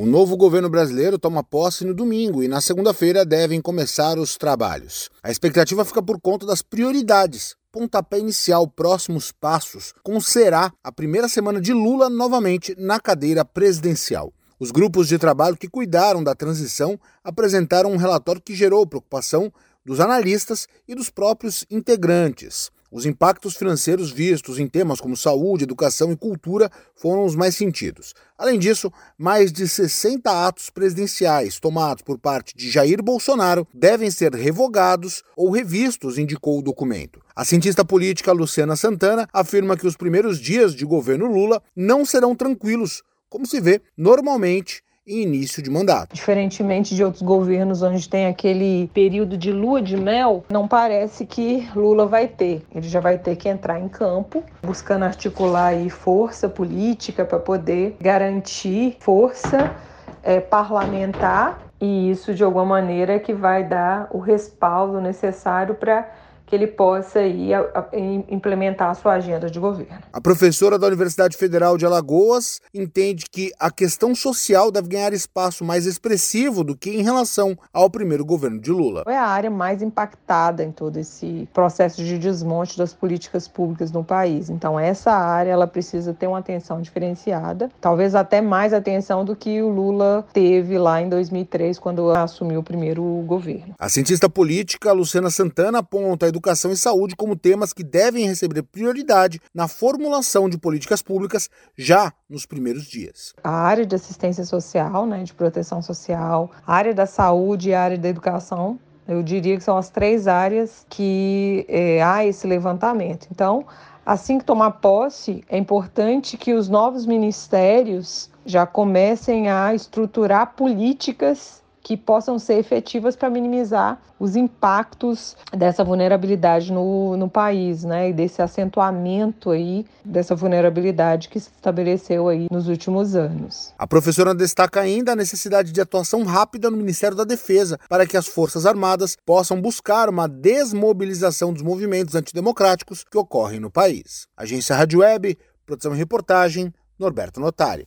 O novo governo brasileiro toma posse no domingo e na segunda-feira devem começar os trabalhos. A expectativa fica por conta das prioridades. Pontapé inicial, próximos passos, como será a primeira semana de Lula novamente na cadeira presidencial. Os grupos de trabalho que cuidaram da transição apresentaram um relatório que gerou preocupação dos analistas e dos próprios integrantes. Os impactos financeiros vistos em temas como saúde, educação e cultura foram os mais sentidos. Além disso, mais de 60 atos presidenciais tomados por parte de Jair Bolsonaro devem ser revogados ou revistos, indicou o documento. A cientista política Luciana Santana afirma que os primeiros dias de governo Lula não serão tranquilos, como se vê normalmente em início de mandato. Diferentemente de outros governos onde tem aquele período de lua de mel, não parece que Lula vai ter. Ele já vai ter que entrar em campo, buscando articular aí força política para poder garantir força é, parlamentar e isso de alguma maneira que vai dar o respaldo necessário para que ele possa ir a, a, implementar a sua agenda de governo. A professora da Universidade Federal de Alagoas entende que a questão social deve ganhar espaço mais expressivo do que em relação ao primeiro governo de Lula. É a área mais impactada em todo esse processo de desmonte das políticas públicas no país. Então essa área ela precisa ter uma atenção diferenciada, talvez até mais atenção do que o Lula teve lá em 2003 quando assumiu o primeiro governo. A cientista política Luciana Santana aponta a educação e saúde como temas que devem receber prioridade na formulação de políticas públicas já nos primeiros dias. A área de assistência social, né, de proteção social, a área da saúde e a área da educação eu diria que são as três áreas que é, há esse levantamento. Então, assim que tomar posse, é importante que os novos ministérios já comecem a estruturar políticas que possam ser efetivas para minimizar os impactos dessa vulnerabilidade no, no país, né? E desse acentuamento aí dessa vulnerabilidade que se estabeleceu aí nos últimos anos. A professora destaca ainda a necessidade de atuação rápida no Ministério da Defesa para que as Forças Armadas possam buscar uma desmobilização dos movimentos antidemocráticos que ocorrem no país. Agência Rádio Web, produção e reportagem, Norberto Notari.